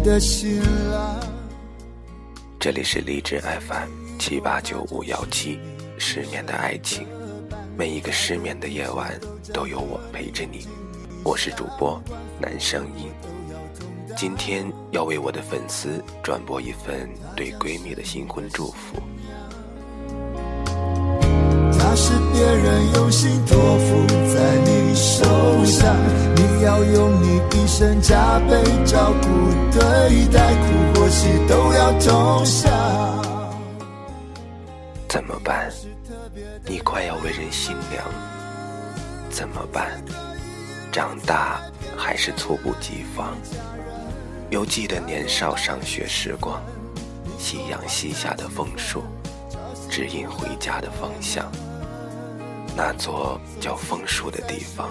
的新郎。这里是荔枝 FM 七八九五幺七，失眠的爱情，每一个失眠的夜晚都有我陪着你。我是主播男声音，今天要为我的粉丝转播一份对闺蜜的新婚祝福。他是别人用心托付在你手上，你要用你一生加倍照顾对待，苦或喜都要同享。怎么办？你快要为人新娘，怎么办？长大还是猝不及防。犹记得年少上学时光，夕阳西下的枫树，指引回家的方向。那座叫枫树的地方，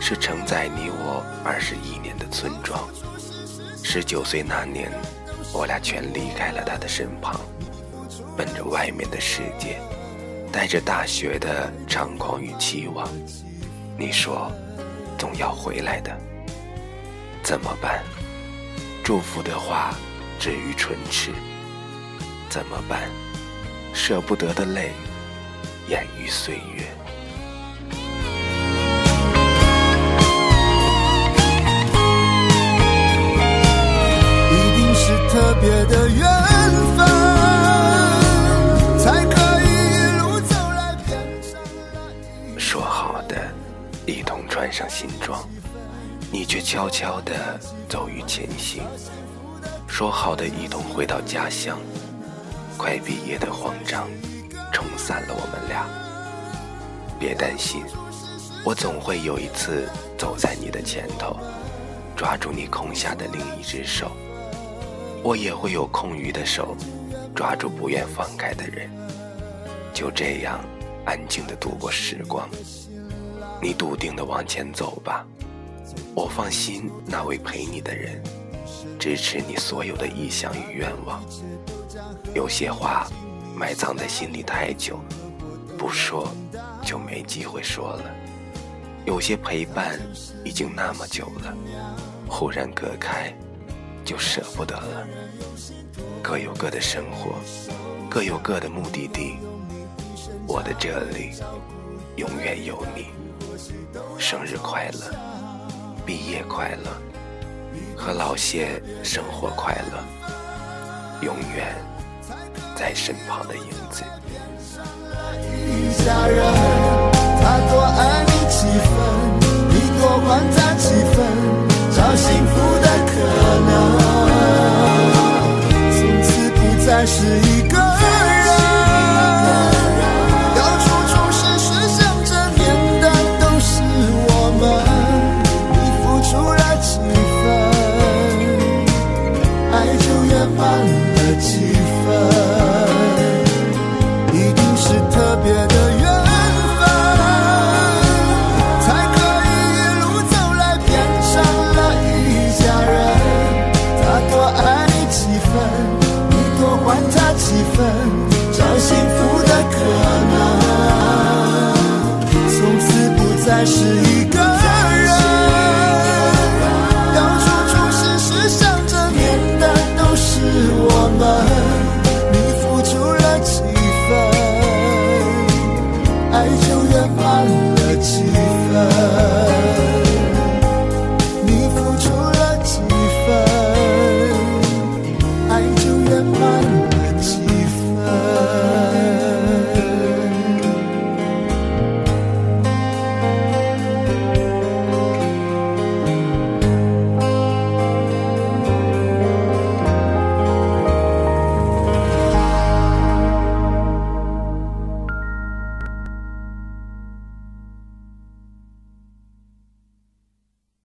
是承载你我二十一年的村庄。十九岁那年，我俩全离开了他的身旁，奔着外面的世界，带着大学的猖狂与期望。你说，总要回来的，怎么办？祝福的话止于唇齿，怎么办？舍不得的泪掩于岁月。特别的缘分，才可以一路走来说好的一同穿上新装，你却悄悄地走于前行。说好的一同回到家乡，快毕业的慌张冲散了我们俩。别担心，我总会有一次走在你的前头，抓住你空下的另一只手。我也会有空余的手，抓住不愿放开的人，就这样安静的度过时光。你笃定的往前走吧，我放心那位陪你的人，支持你所有的意向与愿望。有些话埋藏在心里太久，不说就没机会说了。有些陪伴已经那么久了，忽然隔开。就舍不得了，各有各的生活，各有各的目的地。我的这里永远有你。生日快乐，毕业快乐，和老谢生活快乐，永远在身旁的影子。换了几分，一定是特别的缘分，才可以一路走来变成了一家人。他多爱你几分，你多还他几分，找幸福的可能。从此不再是。